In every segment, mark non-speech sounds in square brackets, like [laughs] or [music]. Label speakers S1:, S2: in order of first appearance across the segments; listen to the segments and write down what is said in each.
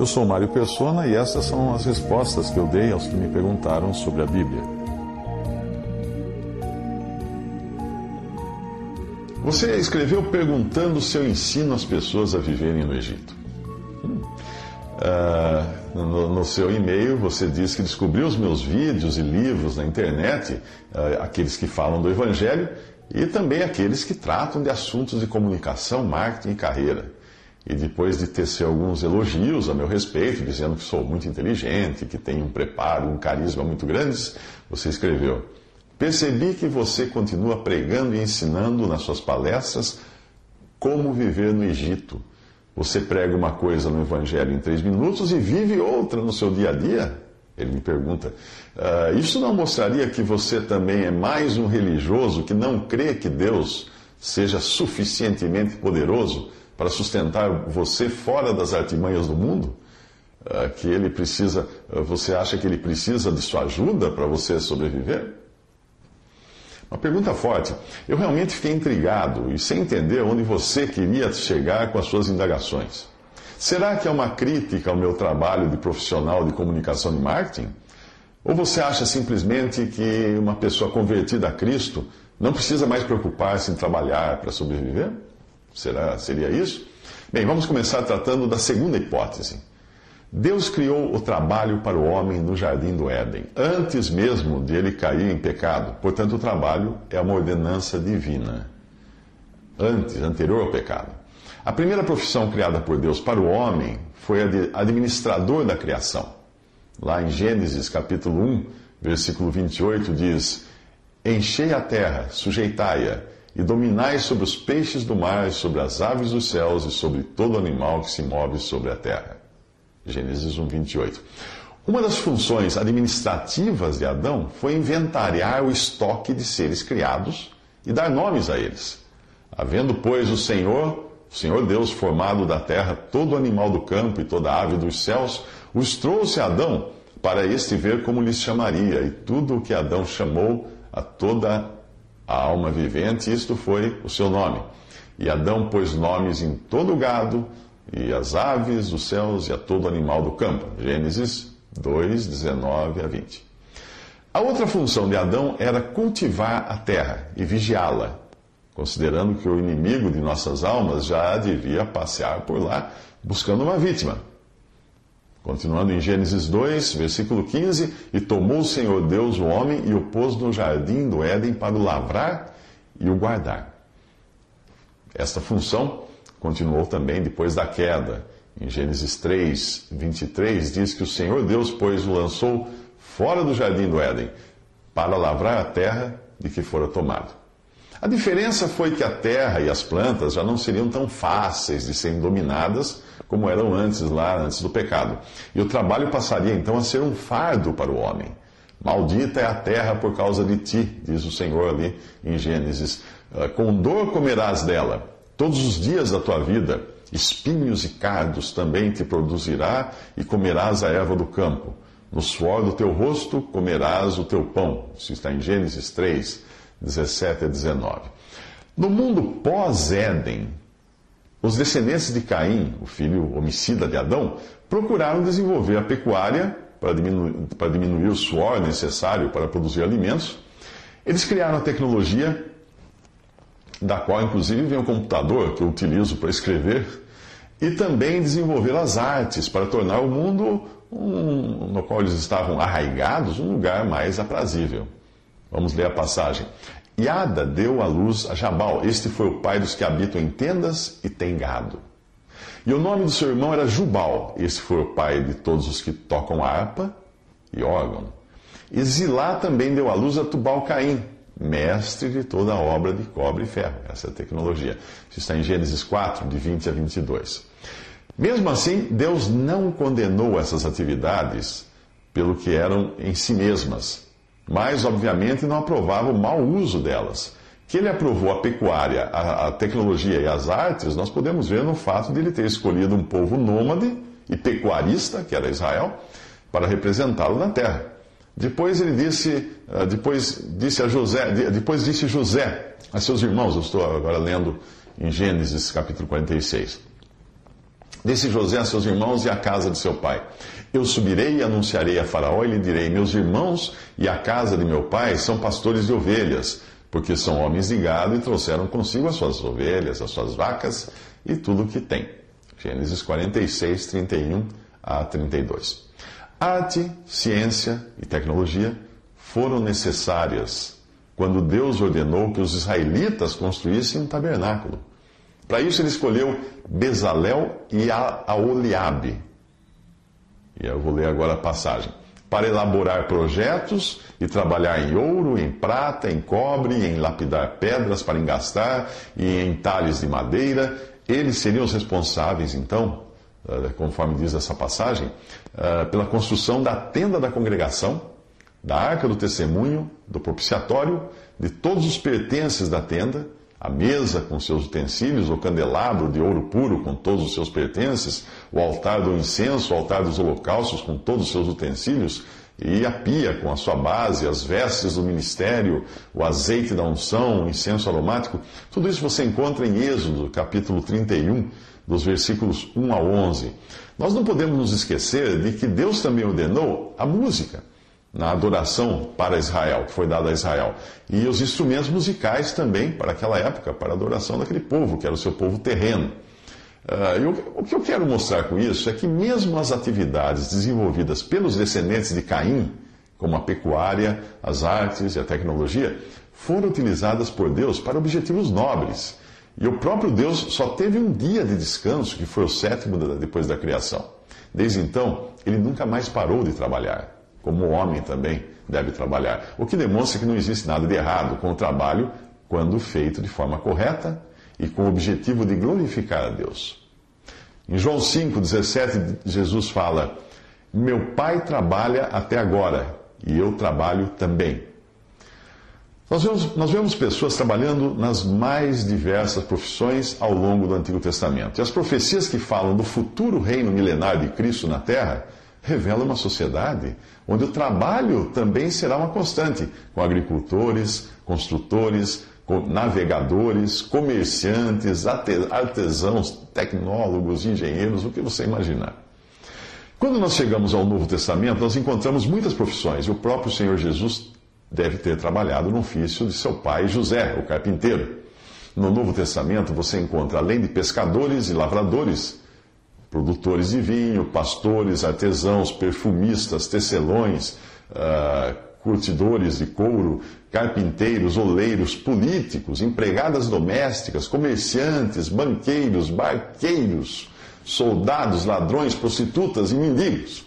S1: Eu sou Mário Persona e essas são as respostas que eu dei aos que me perguntaram sobre a Bíblia. Você escreveu perguntando se eu ensino as pessoas a viverem no Egito. Uh, no, no, seu e-mail, você diz que descobriu os meus vídeos e livros na internet, uh, aqueles que falam do Evangelho e também aqueles que tratam de assuntos de comunicação, marketing e carreira. E depois de tecer alguns elogios a meu respeito, dizendo que sou muito inteligente, que tenho um preparo, um carisma muito grandes, você escreveu: Percebi que você continua pregando e ensinando nas suas palestras como viver no Egito você prega uma coisa no Evangelho em três minutos e vive outra no seu dia a dia? Ele me pergunta. Uh, isso não mostraria que você também é mais um religioso que não crê que Deus seja suficientemente poderoso para sustentar você fora das artimanhas do mundo? Uh, que ele precisa, uh, você acha que ele precisa de sua ajuda para você sobreviver? Uma pergunta forte. Eu realmente fiquei intrigado e sem entender onde você queria chegar com as suas indagações. Será que é uma crítica ao meu trabalho de profissional de comunicação e marketing? Ou você acha simplesmente que uma pessoa convertida a Cristo não precisa mais preocupar-se em trabalhar para sobreviver? Será, seria isso? Bem, vamos começar tratando da segunda hipótese. Deus criou o trabalho para o homem no jardim do Éden, antes mesmo de ele cair em pecado. Portanto, o trabalho é uma ordenança divina. Antes, anterior ao pecado. A primeira profissão criada por Deus para o homem foi a de administrador da criação. Lá em Gênesis capítulo 1, versículo 28 diz: Enchei a terra, sujeitai-a, e dominai sobre os peixes do mar, sobre as aves dos céus e sobre todo animal que se move sobre a terra. Gênesis 1, 28. Uma das funções administrativas de Adão foi inventariar o estoque de seres criados e dar nomes a eles. Havendo, pois, o Senhor, o Senhor Deus, formado da terra todo animal do campo e toda ave dos céus, os trouxe a Adão para este ver como lhes chamaria, e tudo o que Adão chamou a toda a alma vivente, isto foi o seu nome. E Adão pôs nomes em todo o gado, e as aves dos céus e a todo animal do campo. Gênesis 2, 19 a 20. A outra função de Adão era cultivar a terra e vigiá-la, considerando que o inimigo de nossas almas já devia passear por lá buscando uma vítima. Continuando em Gênesis 2, versículo 15: E tomou o Senhor Deus o homem e o pôs no jardim do Éden para o lavrar e o guardar. Esta função continuou também depois da queda. Em Gênesis 3, 23, diz que o Senhor Deus, pois, o lançou fora do jardim do Éden, para lavrar a terra de que fora tomado. A diferença foi que a terra e as plantas já não seriam tão fáceis de serem dominadas como eram antes, lá antes do pecado. E o trabalho passaria então a ser um fardo para o homem. Maldita é a terra por causa de ti, diz o Senhor ali em Gênesis. Ah, com dor comerás dela Todos os dias da tua vida, espinhos e cardos também te produzirá, e comerás a erva do campo. No suor do teu rosto comerás o teu pão. Isso está em Gênesis 3, 17 a 19. No mundo pós-Éden, os descendentes de Caim, o filho homicida de Adão, procuraram desenvolver a pecuária para diminuir, para diminuir o suor necessário para produzir alimentos. Eles criaram a tecnologia da qual inclusive vem o computador que eu utilizo para escrever, e também desenvolver as artes para tornar o mundo um, no qual eles estavam arraigados um lugar mais aprazível. Vamos ler a passagem. Iada deu à luz a Jabal. Este foi o pai dos que habitam em tendas e têm gado. E o nome do seu irmão era Jubal. Este foi o pai de todos os que tocam harpa e órgão. E Zilá também deu à luz a Tubal-Caim mestre de toda a obra de cobre e ferro. Essa é a tecnologia. Isso está em Gênesis 4, de 20 a 22. Mesmo assim, Deus não condenou essas atividades pelo que eram em si mesmas, mas, obviamente, não aprovava o mau uso delas. Que ele aprovou a pecuária, a, a tecnologia e as artes, nós podemos ver no fato de ele ter escolhido um povo nômade e pecuarista, que era Israel, para representá-lo na terra. Depois ele disse, ah, depois disse a José, depois disse José a seus irmãos, eu estou agora lendo em Gênesis capítulo 46. Disse José a seus irmãos e à casa de seu pai: Eu subirei e anunciarei a Faraó e lhe direi: Meus irmãos e a casa de meu pai são pastores de ovelhas, porque são homens de gado e trouxeram consigo as suas ovelhas, as suas vacas e tudo o que tem. Gênesis 46, 31 a 32. Arte, ciência e tecnologia foram necessárias quando Deus ordenou que os israelitas construíssem um tabernáculo. Para isso ele escolheu Bezalel e Aoliabe. E eu vou ler agora a passagem. Para elaborar projetos e trabalhar em ouro, em prata, em cobre, em lapidar pedras para engastar e em talhes de madeira, eles seriam os responsáveis, então, eh, conforme diz essa passagem, eh, pela construção da tenda da congregação, da arca do testemunho, do propiciatório, de todos os pertences da tenda, a mesa com seus utensílios, o candelabro de ouro puro com todos os seus pertences, o altar do incenso, o altar dos holocaustos com todos os seus utensílios, e a pia com a sua base, as vestes do ministério, o azeite da unção, o incenso aromático, tudo isso você encontra em Êxodo, capítulo 31, dos versículos 1 a 11. Nós não podemos nos esquecer de que Deus também ordenou a música na adoração para Israel, que foi dada a Israel, e os instrumentos musicais também para aquela época, para a adoração daquele povo, que era o seu povo terreno. Uh, o que eu quero mostrar com isso é que, mesmo as atividades desenvolvidas pelos descendentes de Caim, como a pecuária, as artes e a tecnologia, foram utilizadas por Deus para objetivos nobres. E o próprio Deus só teve um dia de descanso, que foi o sétimo depois da criação. Desde então, ele nunca mais parou de trabalhar, como o homem também deve trabalhar. O que demonstra que não existe nada de errado com o trabalho quando feito de forma correta e com o objetivo de glorificar a Deus. Em João 5,17, Jesus fala: Meu pai trabalha até agora e eu trabalho também. Nós vemos, nós vemos pessoas trabalhando nas mais diversas profissões ao longo do Antigo Testamento. E as profecias que falam do futuro reino milenar de Cristo na Terra revelam uma sociedade onde o trabalho também será uma constante, com agricultores, construtores, navegadores, comerciantes, artesãos, tecnólogos, engenheiros, o que você imaginar. Quando nós chegamos ao Novo Testamento, nós encontramos muitas profissões, o próprio Senhor Jesus deve ter trabalhado no ofício de seu pai José, o carpinteiro. No Novo Testamento você encontra, além de pescadores e lavradores, produtores de vinho, pastores, artesãos, perfumistas, tecelões, uh, curtidores de couro, carpinteiros, oleiros, políticos, empregadas domésticas, comerciantes, banqueiros, barqueiros, soldados, ladrões, prostitutas e mendigos.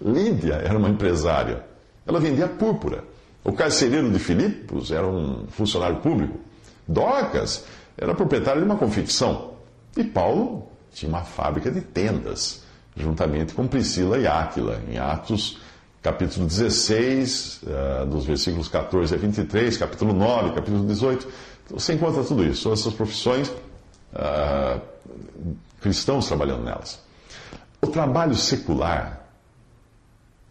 S1: Lídia era uma empresária. Ela vendia púrpura. O carcereiro de Filipos era um funcionário público. Dorcas era proprietário de uma confecção. E Paulo tinha uma fábrica de tendas, juntamente com Priscila e Áquila, em Atos capítulo 16, uh, dos versículos 14 a 23, capítulo 9, capítulo 18. Você encontra tudo isso, todas essas profissões, uh, cristãos trabalhando nelas. O trabalho secular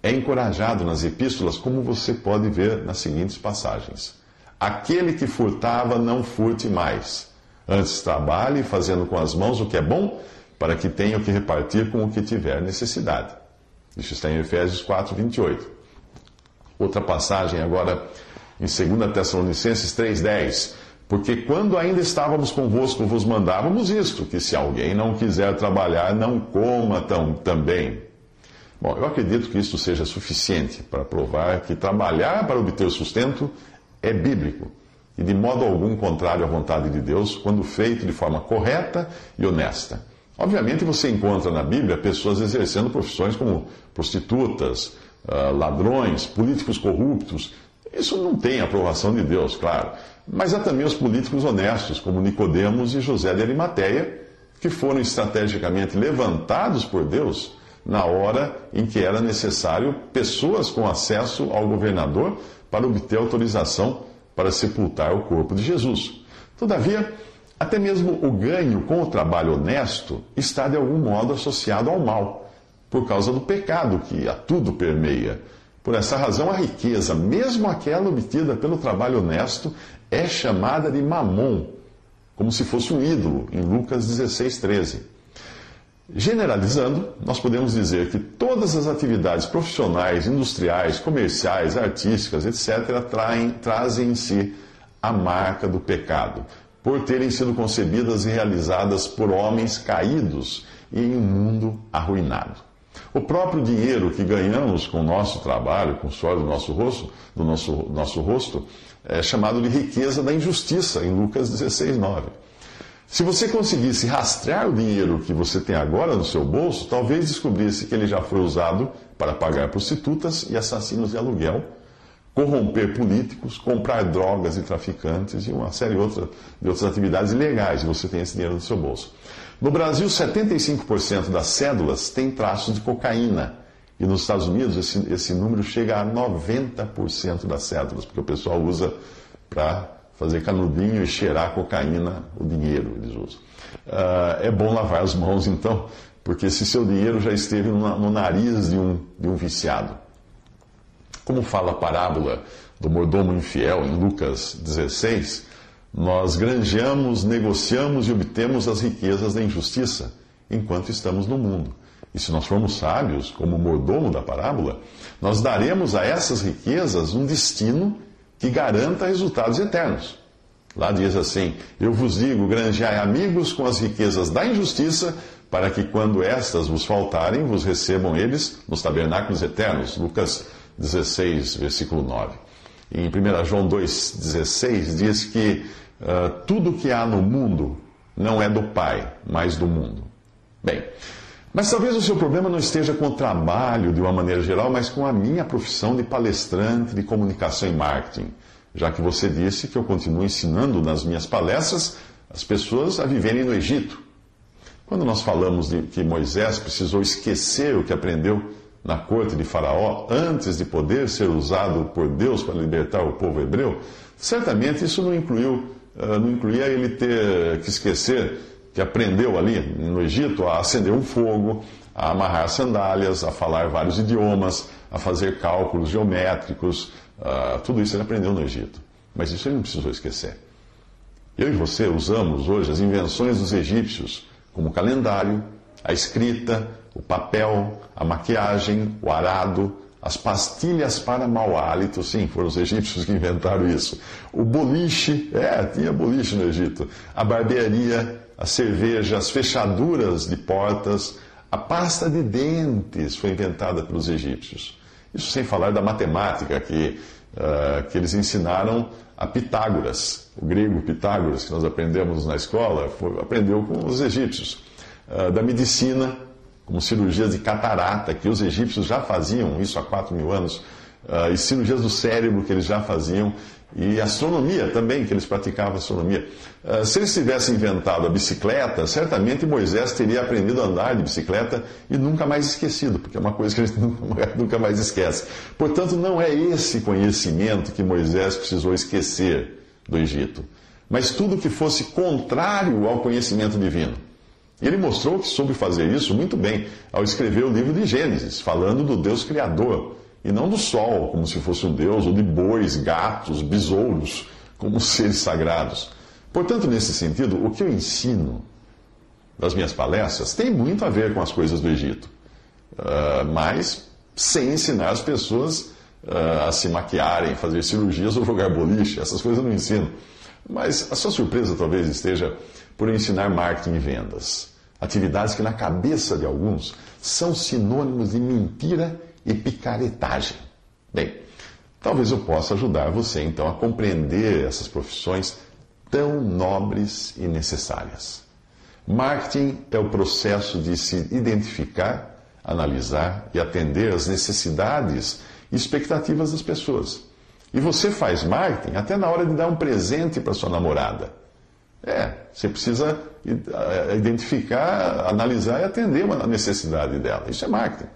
S1: é encorajado nas epístolas, como você pode ver nas seguintes passagens. Aquele que furtava, não furte mais. Antes trabalhe, fazendo com as mãos o que é bom, para que tenha o que repartir com o que tiver necessidade. Isso está em Efésios 4, 28. Outra passagem agora em 2 Tessalonicenses 3,10. Porque quando ainda estávamos convosco, vos mandávamos isto: que se alguém não quiser trabalhar, não coma tão, também. Bom, eu acredito que isso seja suficiente para provar que trabalhar para obter sustento é bíblico e de modo algum contrário à vontade de Deus quando feito de forma correta e honesta. Obviamente você encontra na Bíblia pessoas exercendo profissões como prostitutas, ah, ladrões, políticos corruptos, Isso não tem aprovação de Deus, claro. Mas há também os políticos honestos, como Nicodemos e José de Arimateia, que foram estrategicamente levantados por Deus na hora em que era necessário pessoas com acesso ao governador para obter autorização para sepultar o corpo de Jesus. Todavia, até mesmo o ganho com o trabalho honesto está de algum modo associado ao mal, por causa do pecado que a tudo permeia. Por essa razão, a riqueza, mesmo aquela obtida pelo trabalho honesto, é chamada de mamon, como se fosse um ídolo, em Lucas 16, 13. Generalizando, nós podemos dizer que todas as atividades profissionais, industriais, comerciais, artísticas, etc., traem, trazem em si a marca do pecado, por terem sido concebidas e realizadas por homens caídos e em um mundo arruinado. O próprio dinheiro que ganhamos com o nosso trabalho, com o suor do nosso rosto, do nosso, nosso rosto, é chamado de riqueza da injustiça, em Lucas 16, 9. Se você conseguisse rastrear o dinheiro que você tem agora no seu bolso, talvez descobrisse que ele já foi usado para pagar prostitutas e assassinos de aluguel, corromper políticos, comprar drogas e traficantes e uma série de outras, de outras atividades ilegais, você tem esse dinheiro no seu bolso. No Brasil, 75% das cédulas têm traços de cocaína. E nos Estados Unidos, esse, esse número chega a 90% das cédulas, porque o pessoal usa para fazer canudinho e cheirar cocaína, o dinheiro eles usam. Uh, é bom lavar as mãos então, porque se seu dinheiro já esteve no, no nariz de um, de um viciado. Como fala a parábola do mordomo infiel em Lucas 16, nós granjeamos, negociamos e obtemos as riquezas da injustiça enquanto estamos no mundo. E se nós formos sábios, como o mordomo da parábola, nós daremos a essas riquezas um destino que garanta resultados eternos. Lá diz assim: Eu vos digo, granjeai amigos com as riquezas da injustiça, para que quando estas vos faltarem, vos recebam eles nos tabernáculos eternos. Lucas 16, versículo 9. Em 1 João 2,16 diz que uh, tudo que há no mundo não é do Pai, mas do mundo. Bem, mas talvez o seu problema não esteja com o trabalho de uma maneira geral, mas com a minha profissão de palestrante de comunicação e marketing, já que você disse que eu continuo ensinando nas minhas palestras as pessoas a viverem no Egito. Quando nós falamos de que Moisés precisou esquecer o que aprendeu na corte de Faraó antes de poder ser usado por Deus para libertar o povo hebreu, certamente isso não incluiu, eh, não incluía ele ter que esquecer que aprendeu ali no Egito a acender um fogo, a amarrar sandálias, a falar vários idiomas, a fazer cálculos geométricos, uh, tudo isso ele aprendeu no Egito. Mas isso ele não precisou esquecer. Eu e você usamos hoje as invenções dos egípcios, como o calendário, a escrita, o papel, a maquiagem, o arado, as pastilhas para mau hálito, sim, foram os egípcios que inventaram isso. O boliche, é, tinha boliche no Egito. A barbearia, a cerveja, as fechaduras de portas, a pasta de dentes foi inventada pelos egípcios. Isso sem falar da matemática que, uh, que eles ensinaram a Pitágoras, o grego Pitágoras, que nós aprendemos na escola, foi, aprendeu com os egípcios. Uh, da medicina, como cirurgias de catarata, que os egípcios já faziam isso há 4 mil anos, uh, e cirurgias do cérebro que eles já faziam, e astronomia também, que eles praticavam astronomia. Uh, se eles tivessem inventado a bicicleta, certamente Moisés teria aprendido a andar de bicicleta e nunca mais esquecido, porque é uma coisa que [laughs] a gente nunca mais esquece. Portanto, não é esse conhecimento que Moisés precisou esquecer do Egito, mas tudo que fosse contrário ao conhecimento divino. Ele mostrou que soube fazer isso muito bem ao escrever o livro de Gênesis, falando do Deus Criador, e não do sol, como se fosse um Deus, ou de bois, gatos, besouros, como seres sagrados. Portanto, nesse sentido, o que eu ensino das minhas palestras tem muito a ver com as coisas do Egito, uh, mas sem ensinar as pessoas uh, a se maquiarem, fazer cirurgias ou jogar boliche, essas coisas eu não ensino. Mas a sua surpresa talvez esteja por ensinar marketing e vendas. Atividades que, na cabeça de alguns, são sinônimos de mentira e picaretagem. Bem, talvez eu possa ajudar você então a compreender essas profissões tão nobres e necessárias. Marketing é o processo de se identificar, analisar e atender às necessidades e expectativas das pessoas E você faz marketing até na hora de dar um presente para sua namorada. É, você precisa eh, identificar, analisar e atender a necessidade dela. Isso é marketing.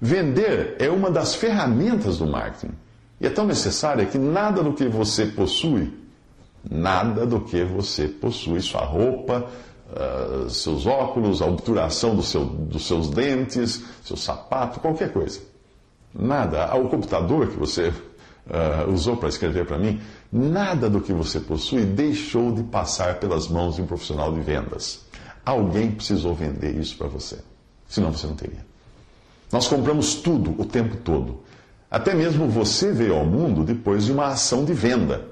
S1: Vender é uma das ferramentas do marketing. E é tão necessária que nada do que você possui, nada do que você possui, sua roupa, uh, seus óculos, a obturação do seu, dos seus dentes, seu sapato, qualquer coisa. Nada. O computador que você uh, usou para escrever para mim, nada do que você possui deixou de passar pelas mãos de um profissional de vendas. Alguém precisou vender isso para você. Senão você não teria. Nós compramos tudo o tempo todo. Até mesmo você veio ao mundo depois de uma ação de venda.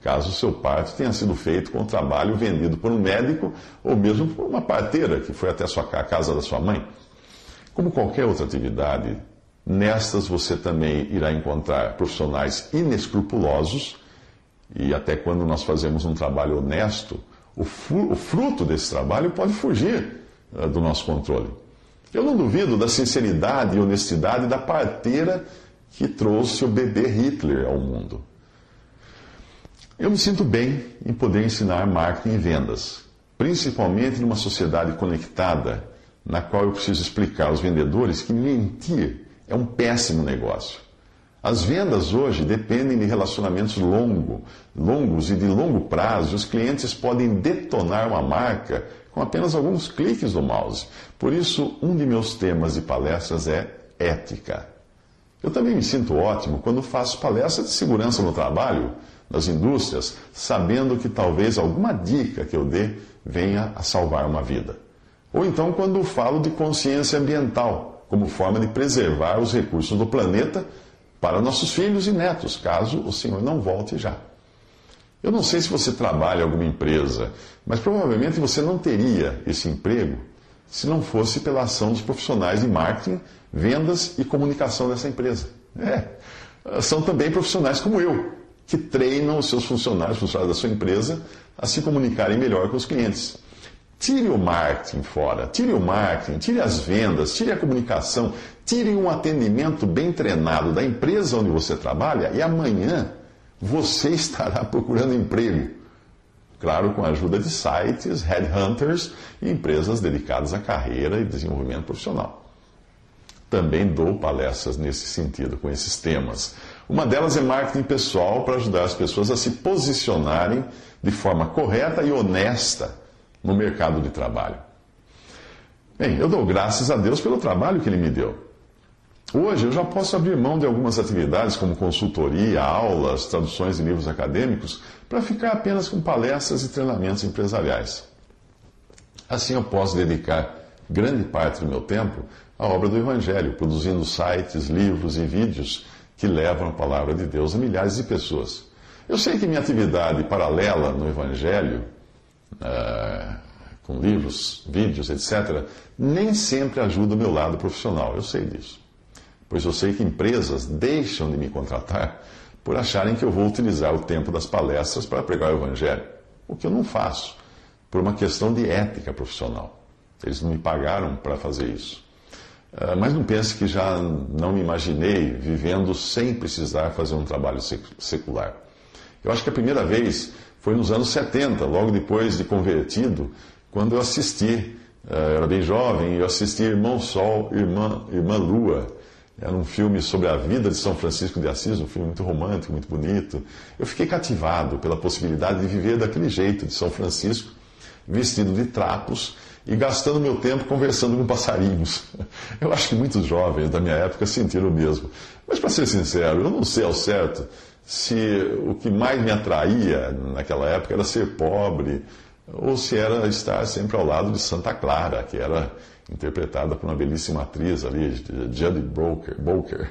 S1: Caso o seu parto tenha sido feito com trabalho vendido por um médico ou mesmo por uma parteira que foi até a casa da sua mãe. Como qualquer outra atividade, nestas você também irá encontrar profissionais inescrupulosos e até quando nós fazemos um trabalho honesto, o fruto desse trabalho pode fugir eh, do nosso controle. Eu não duvido da sinceridade e honestidade da parteira que trouxe o bebê Hitler ao mundo. Eu me sinto bem em poder ensinar marketing e vendas, principalmente numa sociedade conectada, na qual eu preciso explicar aos vendedores que mentir é um péssimo negócio. As vendas hoje dependem de relacionamentos longo, longos e de longo prazo. Os clientes podem detonar uma marca com apenas alguns cliques do mouse. Por isso, um de meus temas de palestras é ética. Eu também me sinto ótimo quando faço palestras de segurança no trabalho, nas indústrias, sabendo que talvez alguma dica que eu dê venha a salvar uma vida. Ou então quando falo de consciência ambiental, como forma de preservar os recursos do planeta para nossos filhos e netos, caso o Senhor não volte já. Eu não sei se você trabalha em alguma empresa, mas provavelmente você não teria esse emprego se não fosse pela ação dos profissionais de marketing, vendas e comunicação dessa empresa. É, são também profissionais como eu, que treinam os seus funcionários, funcionários da sua empresa, a se comunicarem melhor com os clientes. Tire o marketing fora, tire o marketing, tire as vendas, tire a comunicação, tire um atendimento bem treinado da empresa onde você trabalha e amanhã você [laughs] estará procurando emprego. Claro, com a ajuda de sites, headhunters e empresas dedicadas à carreira e desenvolvimento profissional. Também dou palestras nesse sentido, com esses temas. Uma delas é marketing pessoal para ajudar as pessoas a se posicionarem de forma correta e honesta no mercado de trabalho. Bem, eu dou graças a Deus pelo trabalho que Ele me deu. Hoje eu já posso abrir mão de algumas atividades como consultoria, aulas, traduções de livros acadêmicos, para ficar apenas com palestras e treinamentos empresariais. Assim eu posso dedicar grande parte do meu tempo à obra do Evangelho, produzindo sites, livros e vídeos que levam a palavra de Deus a milhares de pessoas. Eu sei que minha atividade paralela no Evangelho, uh, com livros, vídeos, etc., nem sempre ajuda o meu lado profissional, eu sei disso pois eu sei que empresas deixam de me contratar por acharem que eu vou utilizar o tempo das palestras para pregar o Evangelho, o que eu não faço, por uma questão de ética profissional. Eles não me pagaram para fazer isso. Ah, mas não pense que já não me imaginei vivendo sem precisar fazer um trabalho secular. Eu acho que a primeira vez foi nos anos 70, logo depois de convertido, quando eu assisti, ah, eu era bem jovem, eu assisti Irmão Sol, Irmã, Irmã Lua, era um filme sobre a vida de São Francisco de Assis, um filme muito romântico, muito bonito. Eu fiquei cativado pela possibilidade de viver daquele jeito de São Francisco, vestido de trapos e gastando meu tempo conversando com passarinhos. [laughs] Eu acho que muitos jovens da minha época sentiram o mesmo. Mas, para ser sincero, eu não sei ao certo se o que mais me atraía naquela época era ser pobre ou se era estar sempre ao lado de Santa Clara, que era interpretada por uma belíssima atriz ali, Judy Bolker.